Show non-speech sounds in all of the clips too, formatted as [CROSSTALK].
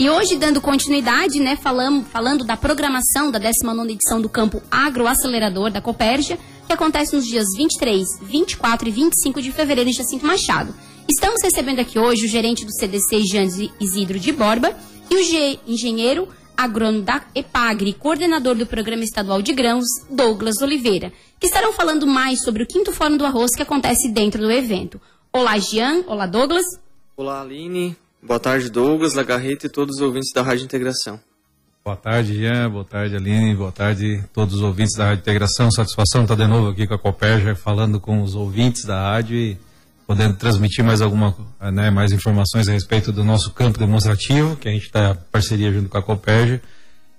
E hoje, dando continuidade, né, falando, falando da programação da 19 edição do Campo Agroacelerador da Copérgia, que acontece nos dias 23, 24 e 25 de fevereiro em Jacinto Machado. Estamos recebendo aqui hoje o gerente do CDC, Jean Isidro de Borba, e o engenheiro agrônomo da EPAGRE, coordenador do Programa Estadual de Grãos, Douglas Oliveira, que estarão falando mais sobre o quinto Fórum do Arroz que acontece dentro do evento. Olá, Jean. Olá, Douglas. Olá, Aline. Boa tarde, Douglas, Lagarreta e todos os ouvintes da Rádio Integração. Boa tarde, Jean. Boa tarde, Aline. Boa tarde, todos os ouvintes da Rádio Integração. Satisfação estar de novo aqui com a Copérgia, falando com os ouvintes da rádio e podendo transmitir mais alguma, né, mais informações a respeito do nosso campo demonstrativo, que a gente está parceria junto com a Copérgia,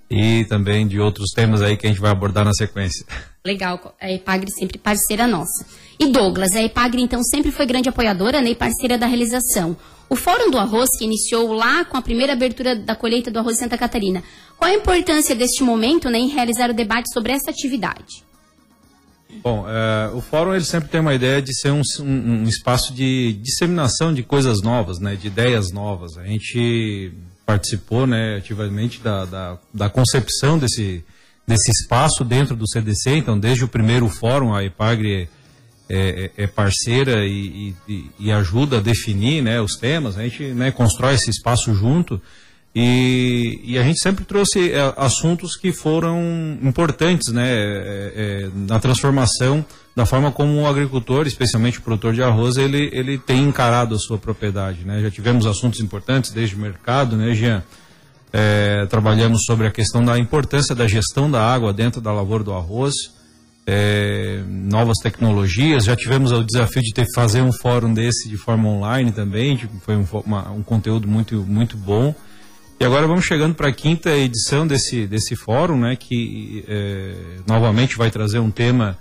e também de outros temas aí que a gente vai abordar na sequência. Legal, a Epagre sempre parceira nossa. E Douglas, a Epagre então sempre foi grande apoiadora né, e parceira da realização. O Fórum do Arroz, que iniciou lá com a primeira abertura da colheita do arroz Santa Catarina, qual a importância deste momento né, em realizar o debate sobre essa atividade? Bom, é, o fórum ele sempre tem uma ideia de ser um, um, um, espaço de disseminação de coisas novas, né, de ideias novas. A gente participou né, ativamente da, da, da concepção desse, desse espaço dentro do CDC, então desde o primeiro fórum a EPAGRE é, é, é parceira e, e, e, ajuda a definir né, os temas, a gente né, constrói esse espaço junto e, e, a gente sempre trouxe é, assuntos que foram importantes né, é, é, na transformação da forma como o agricultor, especialmente o produtor de arroz, ele, ele tem encarado a sua propriedade. Né? Já tivemos assuntos importantes desde o mercado, né, Jean? É, trabalhamos sobre a questão da importância da gestão da água dentro da lavoura do arroz, é, novas tecnologias. Já tivemos o desafio de ter que fazer um fórum desse de forma online também, foi um, uma, um conteúdo muito, muito bom. E agora vamos chegando para a quinta edição desse, desse fórum, né, que é, novamente vai trazer um tema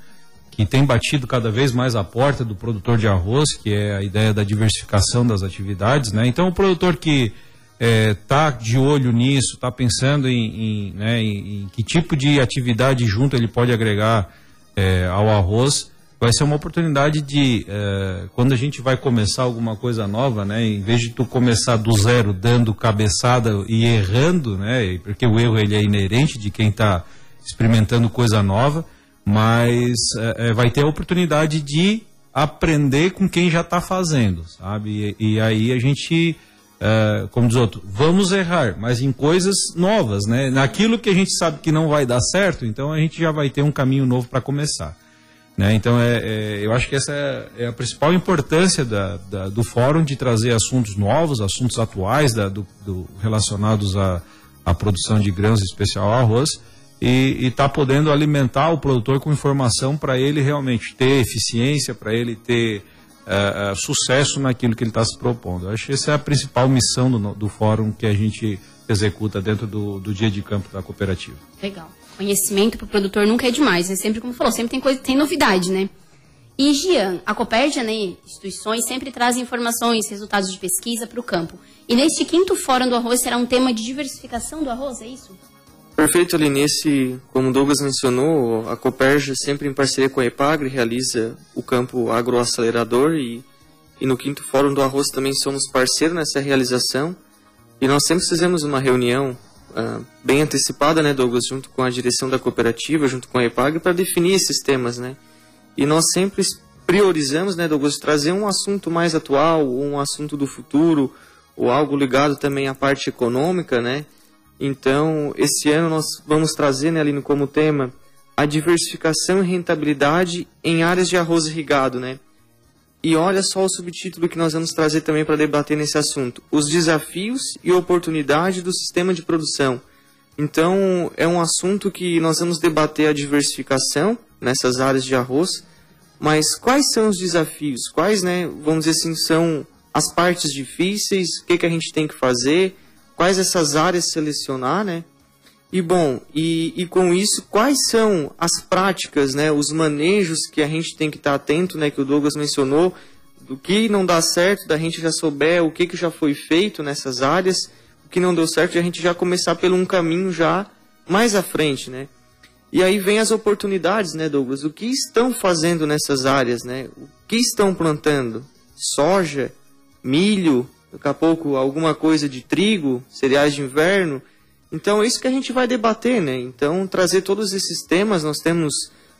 que tem batido cada vez mais a porta do produtor de arroz, que é a ideia da diversificação das atividades. Né? Então, o produtor que está é, de olho nisso, está pensando em, em, né, em, em, que tipo de atividade junto ele pode agregar é, ao arroz, vai ser uma oportunidade de, uh, quando a gente vai começar alguma coisa nova, né, em vez de tu começar do zero dando cabeçada e errando, né, porque o erro ele é inerente de quem está experimentando coisa nova, mas uh, vai ter a oportunidade de aprender com quem já está fazendo, sabe? E, e, aí a gente, uh, como diz outro, vamos errar, mas em coisas novas, né? Naquilo que a gente sabe que não vai dar certo, então a gente já vai ter um caminho novo para começar. Né? Então, é, é, eu acho que essa é, a principal importância da, da, do fórum de trazer assuntos novos, assuntos atuais da, do, do, relacionados à, à produção de grãos, em especial arroz, e estar tá podendo alimentar o produtor com informação para ele realmente ter eficiência, para ele ter uh, uh, sucesso naquilo que ele está se propondo. Eu acho que essa é a principal missão do, do fórum que a gente executa dentro do, do dia de campo da cooperativa. Legal conhecimento para o produtor nunca é demais, né? Sempre, como falou, sempre tem, coisa, tem novidade, né? E, Gian, a Copérdia, né, instituições sempre trazem informações, resultados de pesquisa para o campo. E neste quinto fórum do arroz será um tema de diversificação do arroz, é isso? Perfeito, ali nesse, como Douglas mencionou, a Copérgia sempre em parceria com a EPAGRE realiza o campo agroacelerador e, e no quinto fórum do arroz também somos parceiros nessa realização. E nós sempre fizemos uma reunião uh, bem antecipada, né, Douglas, junto com a direção da cooperativa, junto com a EPAG, para definir esses temas, né? E nós sempre priorizamos, né, Douglas, trazer um assunto mais atual, um assunto do futuro, ou algo ligado também à parte econômica, né? Então, esse ano nós vamos trazer, né, Aline, como tema a diversificação e rentabilidade em áreas de arroz irrigado, né? E olha só o subtítulo que nós vamos trazer também para debater nesse assunto: os desafios e oportunidades do sistema de produção. Então, é um assunto que nós vamos debater a diversificação nessas áreas de arroz, mas quais são os desafios? Quais, né, vamos dizer assim, são as partes difíceis? O que, que a gente tem que fazer? Quais essas áreas selecionar, né? E bom, e, e com isso, quais são as práticas, né, os manejos que a gente tem que estar atento, né, que o Douglas mencionou, do que não dá certo, da gente já souber o que, que já foi feito nessas áreas, o que não deu certo, a gente já começar pelo um caminho já mais à frente, né? E aí vem as oportunidades, né, Douglas? O que estão fazendo nessas áreas, né? O que estão plantando? Soja, milho, daqui a pouco alguma coisa de trigo, cereais de inverno. Então é isso que a gente vai debater, né? Então trazer todos esses temas, nós temos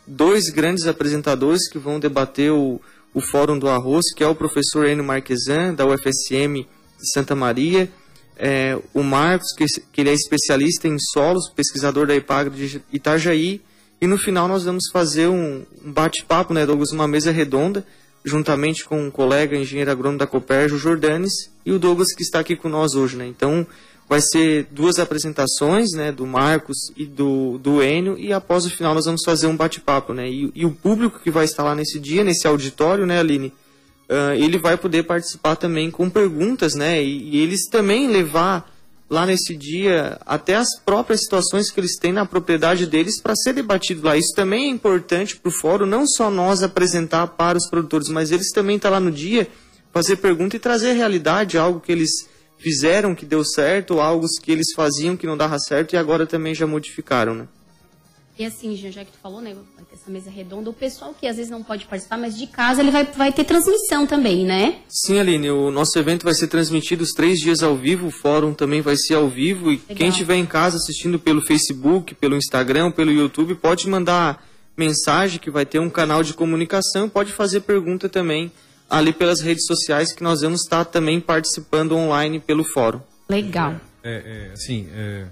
dois grandes apresentadores que vão debater o, o Fórum do Arroz, que é o professor Enio Marquesan, da UFSM de Santa Maria, é, o Marcos, que, que, ele é especialista em solos, pesquisador da IPAGRE de Itajaí, e no final nós vamos fazer um, um bate-papo, né, Douglas, uma mesa redonda, juntamente com um colega engenheiro agrônomo da Coperj, o Jordanes, e o Douglas que está aqui com nós hoje, né? Então, vai ser duas apresentações, né, do Marcos e do, do Enio, e após o final nós vamos fazer um bate-papo, né? E, e, o público que vai estar lá nesse dia, nesse auditório, né, Aline, uh, ele vai poder participar também com perguntas, né? E, e eles também levar lá nesse dia até as próprias situações que eles têm na propriedade deles para ser debatido lá. Isso também é importante para o fórum, não só nós apresentar para os produtores, mas eles também estar tá lá no dia, fazer pergunta e trazer realidade, algo que eles fizeram que deu certo, algo que eles faziam que não dava certo e agora também já modificaram, né? E assim, Jean, já que tu falou, né, vai ter essa mesa redonda, o pessoal que às vezes não pode participar, mas de casa ele vai, vai ter transmissão também, né? Sim, Aline, o nosso evento vai ser transmitido os três dias ao vivo, o fórum também vai ser ao vivo, e Legal. quem estiver em casa assistindo pelo Facebook, pelo Instagram, pelo YouTube, pode mandar mensagem que vai ter um canal de comunicação, pode fazer pergunta também ali pelas redes sociais que nós vamos estar também participando online pelo fórum. Legal. É, é, assim, é,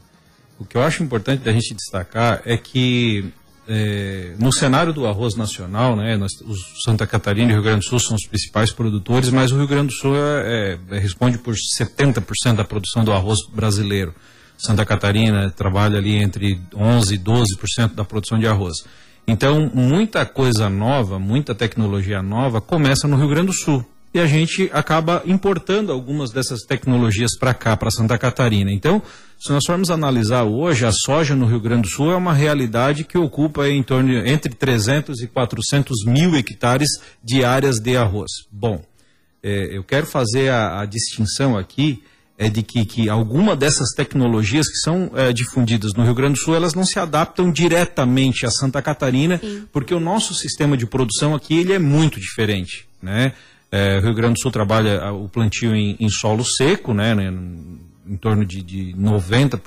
o que eu acho importante da gente destacar é que é, no cenário do arroz nacional, né, nós, os Santa Catarina e Rio Grande do Sul são os principais produtores, mas o Rio Grande do Sul é, é responde por 70% da produção do arroz brasileiro. Santa Catarina trabalha ali entre 11% e 12% da produção de arroz. Então, muita coisa nova, muita tecnologia nova começa no Rio Grande do Sul. E a gente acaba importando algumas dessas tecnologias para cá, para Santa Catarina. Então, se nós formos analisar hoje, a soja no Rio Grande do Sul é uma realidade que ocupa em torno de entre 300 e 400 mil hectares de áreas de arroz. Bom, é, eu quero fazer a, a distinção aqui é de que, que alguma dessas tecnologias que são é, difundidas no Rio Grande do Sul, elas não se adaptam diretamente a Santa Catarina, Sim. porque o nosso sistema de produção aqui ele é muito diferente, né? É, Rio Grande do Sul trabalha o plantio em, em solo seco, né, né, em torno de, de 90%,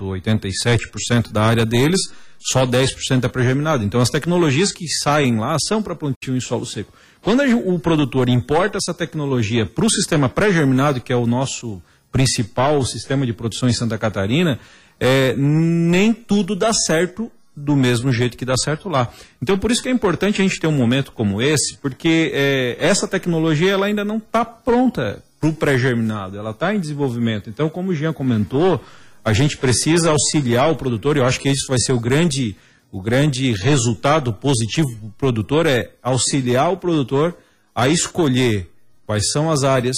87% da área deles, só 10% é pré-germinado. Então as tecnologias que saem lá são para plantio em solo seco. Quando o produtor importa essa tecnologia para o sistema pré-germinado, que é o nosso principal sistema de produção em Santa Catarina, é, nem tudo dá certo do mesmo jeito que dá certo lá. Então, por isso que é importante a gente ter um momento como esse, porque é, essa tecnologia ela ainda não está pronta para o pré-germinado, ela está em desenvolvimento. Então, como o Jean comentou, a gente precisa auxiliar o produtor, eu acho que isso vai ser o grande, o grande resultado positivo para o produtor, é auxiliar o produtor a escolher quais são as áreas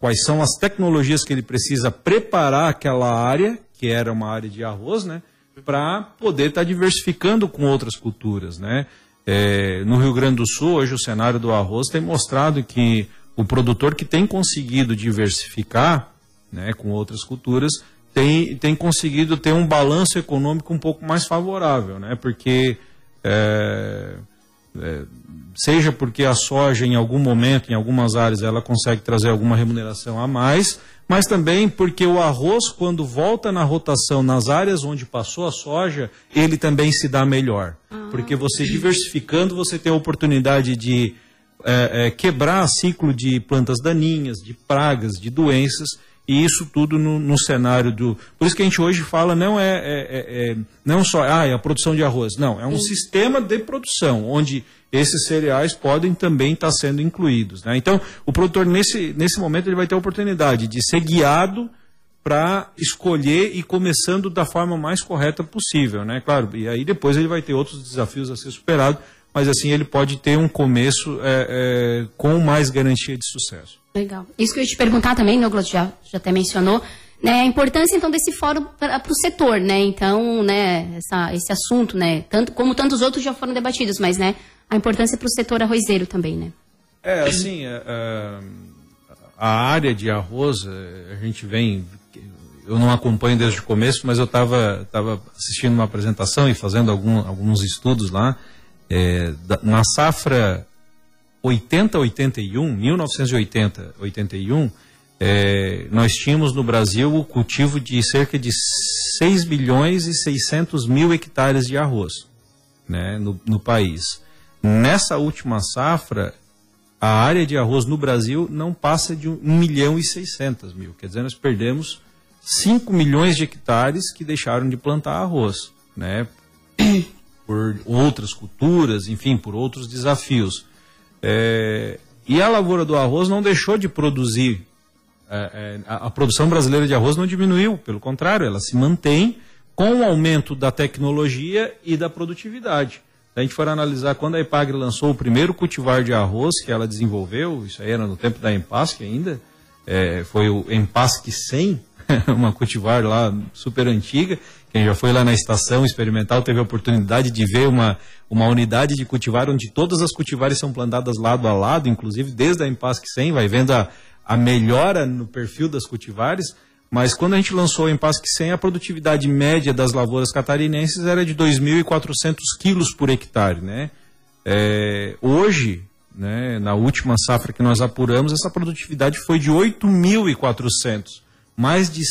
quais são as tecnologias que ele precisa preparar aquela área, que era uma área de arroz, né, para poder estar tá diversificando com outras culturas, né. É, no Rio Grande do Sul, hoje o cenário do arroz tem mostrado que o produtor que tem conseguido diversificar, né, com outras culturas, tem, tem conseguido ter um balanço econômico um pouco mais favorável, né, porque é, é, seja porque a soja em algum momento, em algumas áreas, ela consegue trazer alguma remuneração a mais, mas também porque o arroz, quando volta na rotação nas áreas onde passou a soja, ele também se dá melhor. Ah. Porque você diversificando, você tem a oportunidade de é, é, quebrar ciclo de plantas daninhas, de pragas, de doenças, e isso tudo no, no, cenário do. Por isso que a gente hoje fala não é, é, é, é não só ah, é a produção de arroz, não, é um Sim. sistema de produção onde esses cereais podem também estar sendo incluídos. Né? Então, o produtor nesse, nesse momento ele vai ter a oportunidade de ser guiado para escolher e começando da forma mais correta possível, né? Claro, e aí depois ele vai ter outros desafios a ser superado, mas assim ele pode ter um começo é, é, com mais garantia de sucesso. Legal. Isso que eu ia te perguntar também, Douglas já, já até mencionou, né, a importância então desse fórum para o setor, né? Então, né, essa, esse assunto, né, tanto como tantos outros já foram debatidos, mas né, a importância para o setor arrozeiro também, né? É, assim, a, é, é, a área de arroz, é, a gente vem, eu não acompanho desde o começo, mas eu estava tava assistindo uma apresentação e fazendo algum, alguns estudos lá, é, na safra 80-81, 1980-81, é, nós tínhamos no Brasil o cultivo de cerca de 6 bilhões e 600 mil hectares de arroz né, no, no país. Nessa última safra, a área de arroz no Brasil não passa de 1 milhão e 600 mil. Quer dizer, nós perdemos 5 milhões de hectares que deixaram de plantar arroz, né? Por outras culturas, enfim, por outros desafios. É, e a lavoura do arroz não deixou de produzir. É, é, a, a produção brasileira de arroz não diminuiu, pelo contrário, ela se mantém com o aumento da tecnologia e da produtividade. Se a gente for analisar quando a Epagre lançou o primeiro cultivar de arroz que ela desenvolveu, isso aí era no tempo da Empasque ainda, é, foi o Empasque 100, [LAUGHS] uma cultivar lá super antiga. Quem já foi lá na estação experimental teve a oportunidade de ver uma, uma unidade de cultivar onde todas as cultivares são plantadas lado a lado, inclusive desde a Empasque 100, vai vendo a, a melhora no perfil das cultivares. Mas quando a gente lançou o Empasque 100, a produtividade média das lavouras catarinenses era de 2.400 quilos por hectare, né? É, hoje, né, na última safra que nós apuramos, essa produtividade foi de 8.400, mais de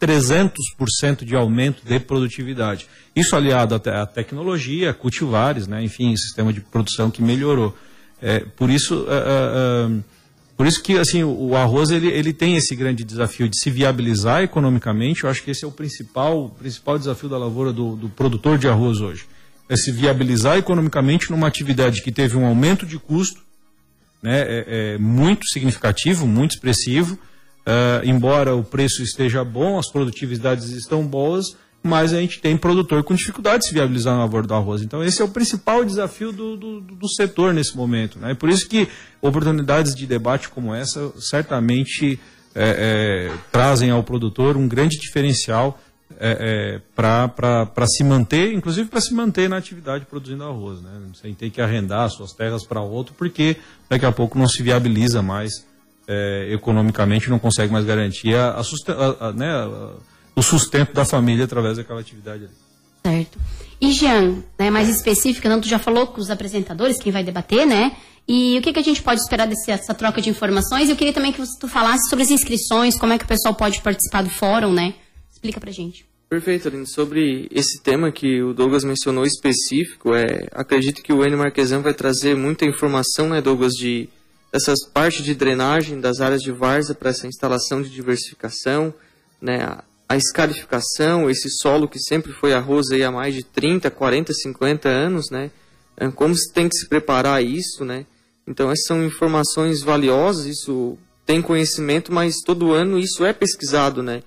300% de aumento de produtividade. Isso aliado à tecnologia, cultivares, né, enfim, sistema de produção que melhorou. É, por isso, uh, uh, por isso que assim o, arroz ele, ele tem esse grande desafio de se viabilizar economicamente. Eu acho que esse é o principal, principal desafio da lavoura do, do produtor de arroz hoje. É se viabilizar economicamente numa atividade que teve um aumento de custo né, é, é muito significativo, muito expressivo. Uh, embora o preço esteja bom, as produtividades estão boas, mas a gente tem produtor com dificuldade de se viabilizar na lavoura do arroz. Então, esse é o principal desafio do, do, do setor nesse momento. Né? Por isso que oportunidades de debate como essa certamente é, é, trazem ao produtor um grande diferencial é, é para se manter, inclusive para se manter na atividade produzindo arroz, né? sem ter que arrendar suas terras para outro, porque daqui a pouco não se viabiliza mais é, economicamente, não consegue mais garantir a, a, a, a né, o sustento da família através daquela atividade ali. Certo. E Jean, né, mais específica, não, tu já falou com os apresentadores, quem vai debater, né? E o que, que a gente pode esperar dessa troca de informações? Eu queria também que tu falasse sobre as inscrições, como é que o pessoal pode participar do fórum, né? Explica pra gente. Perfeito, Aline. Sobre esse tema que o Douglas mencionou específico, é, acredito que o Enio Marquesan vai trazer muita informação, né, Douglas, de essas partes de drenagem das áreas de várzea para essa instalação de diversificação, né, a escarificação, esse solo que sempre foi arroz aí há mais de 30, 40, 50 anos, né? É, como se tem que se preparar isso, né? Então essas são informações valiosas, isso tem conhecimento, mas todo ano isso é pesquisado, né?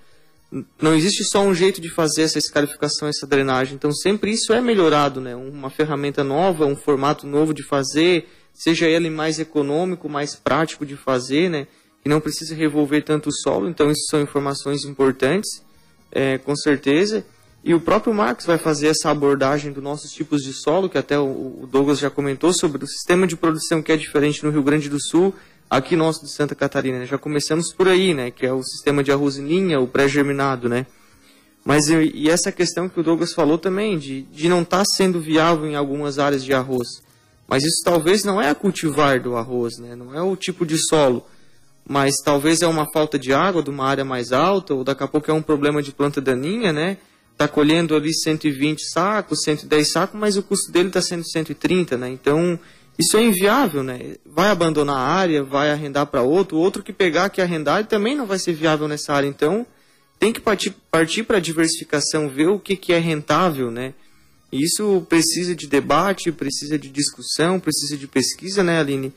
Não existe só um jeito de fazer essa escarificação, essa drenagem. Então sempre isso é melhorado, né? Uma ferramenta nova, um formato novo de fazer, seja ele mais econômico, mais prático de fazer, né? Que não precisa revolver tanto o solo. Então isso são informações importantes é, com certeza. E o próprio Marcos vai fazer essa abordagem dos nossos tipos de solo, que até o Douglas já comentou, sobre o sistema de produção que é diferente no Rio Grande do Sul, aqui nosso de Santa Catarina. Já começamos por aí, né? Que é o sistema de arroz em linha, o pré-germinado, né? Mas e essa questão que o Douglas falou também, de, de não estar tá sendo viável em algumas áreas de arroz. Mas isso talvez não é a cultivar do arroz, né? Não é o tipo de solo mas talvez é uma falta de água de uma área mais alta, ou daqui a pouco é um problema de planta daninha, né? Está colhendo ali 120 sacos, 110 sacos, mas o custo dele está sendo 130, né? Então, isso é inviável, né? Vai abandonar a área, vai arrendar para outro, outro que pegar que arrendar também não vai ser viável nessa área. Então, tem que partir, para a diversificação, ver o que, que é rentável, né? Isso precisa de debate, precisa de discussão, precisa de pesquisa, né, Aline?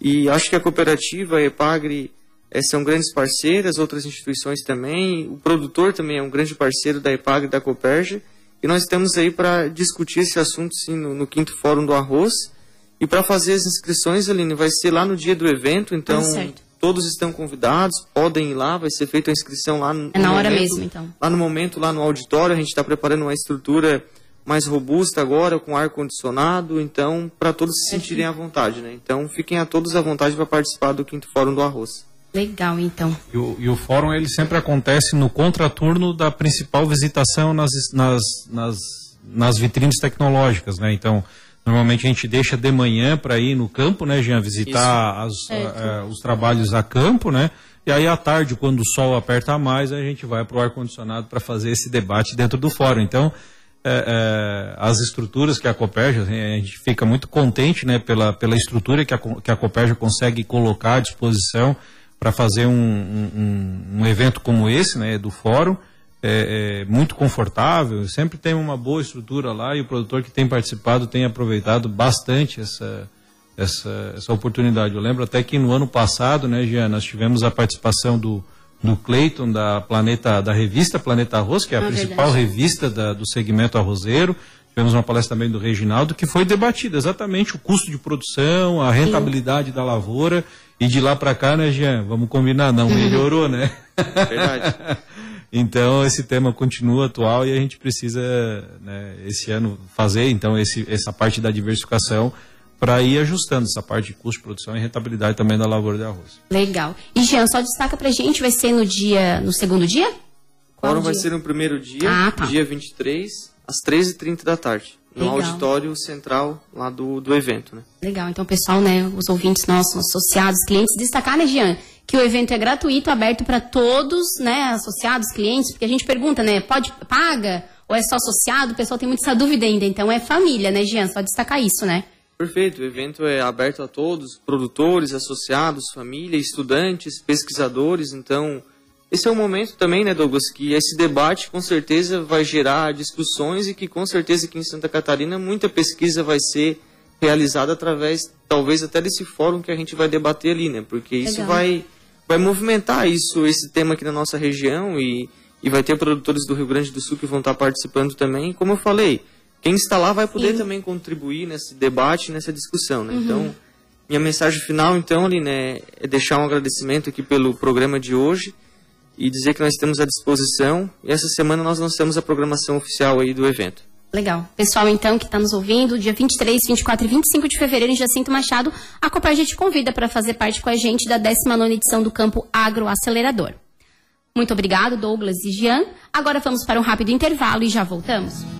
E acho que a cooperativa, a EPAGRE, é, são grandes parceiras, outras instituições também. O produtor também é um grande parceiro da EPAGRE e da Coperge. E nós estamos aí para discutir esse assunto sim, no, no, quinto fórum do arroz. E para fazer as inscrições, Aline, vai ser lá no dia do evento, então ah, todos estão convidados, podem ir lá, vai ser feita a inscrição lá no, É na hora mesmo, então. Lá no momento, lá no auditório, a gente está preparando uma estrutura mais robusta agora, com ar-condicionado, então, para todos se sentirem à vontade, né? Então, fiquem a todos à vontade para participar do quinto Fórum do Arroz. Legal, então. E o, e o, fórum, ele sempre acontece no contraturno da principal visitação nas, nas, nas, nas vitrines tecnológicas, né? Então, normalmente a gente deixa de manhã para ir no campo, né, Jean, visitar as, a, a, os trabalhos a campo, né? E aí à tarde, quando o sol aperta mais, a gente vai para o ar-condicionado para fazer esse debate dentro do fórum. Então, é, é, as estruturas que a Copérgia, assim, a gente fica muito contente né, pela, pela estrutura que a, que a Copérgia consegue colocar à disposição para fazer um, um, um, evento como esse, né, do fórum. É, é, muito confortável, sempre tem uma boa estrutura lá e o produtor que tem participado tem aproveitado bastante essa, essa, essa oportunidade. Eu lembro até que no ano passado, né, Jean, nós tivemos a participação do, do Cleiton da Planeta, da revista Planeta Arroz, que é a ah, principal verdade. revista da, do segmento arrozeiro. Tivemos uma palestra também do Reginaldo, que foi debatida exatamente o custo de produção, a rentabilidade Sim. da lavoura. E de lá para cá, né, Jean? Vamos combinar, não melhorou, né? Verdade. [LAUGHS] então, esse tema continua atual e a gente precisa, né, esse ano, fazer, então, esse, essa parte da diversificação para ir ajustando essa parte de custo de produção e rentabilidade também da lavoura de arroz. Legal. E Jean, só destaca para a gente, vai ser no dia, no segundo dia? Qual Qual vai ser no primeiro dia, ah, tá. dia 23, às 13h30 da tarde. No Legal. auditório central lá do, do evento, né? Legal. Então, pessoal, né, os ouvintes nossos, associados, clientes, destacar, né, Jean, que o evento é gratuito, aberto para todos, né, associados, clientes, porque a gente pergunta, né, pode, paga, ou é só associado? O pessoal tem muita dúvida ainda. Então, é família, né, Jean? Só destacar isso, né? Perfeito, o evento é aberto a todos, produtores, associados, família, estudantes, pesquisadores, então esse é um momento também, né, Douglas, que esse debate com certeza vai gerar discussões e que com certeza aqui em Santa Catarina muita pesquisa vai ser realizada através, talvez até desse fórum que a gente vai debater ali, né, porque isso vai, vai movimentar isso, esse tema aqui na nossa região e, e vai ter produtores do Rio Grande do Sul que vão estar participando também, como eu falei, quem está lá vai poder Sim. também contribuir nesse debate, nessa discussão, né? Uhum. Então, minha mensagem final, então, Aline, é, é deixar um agradecimento aqui pelo programa de hoje e dizer que nós estamos à disposição. E essa semana nós lançamos a programação oficial aí do evento. Legal. Pessoal, então, que está nos ouvindo, dia 23, 24 e 25 de fevereiro em Jacinto Machado, a Coparge te convida para fazer parte com a gente da 19 edição do Campo Agro Acelerador. Muito obrigado, Douglas e Jean. Agora vamos para um rápido intervalo e já voltamos.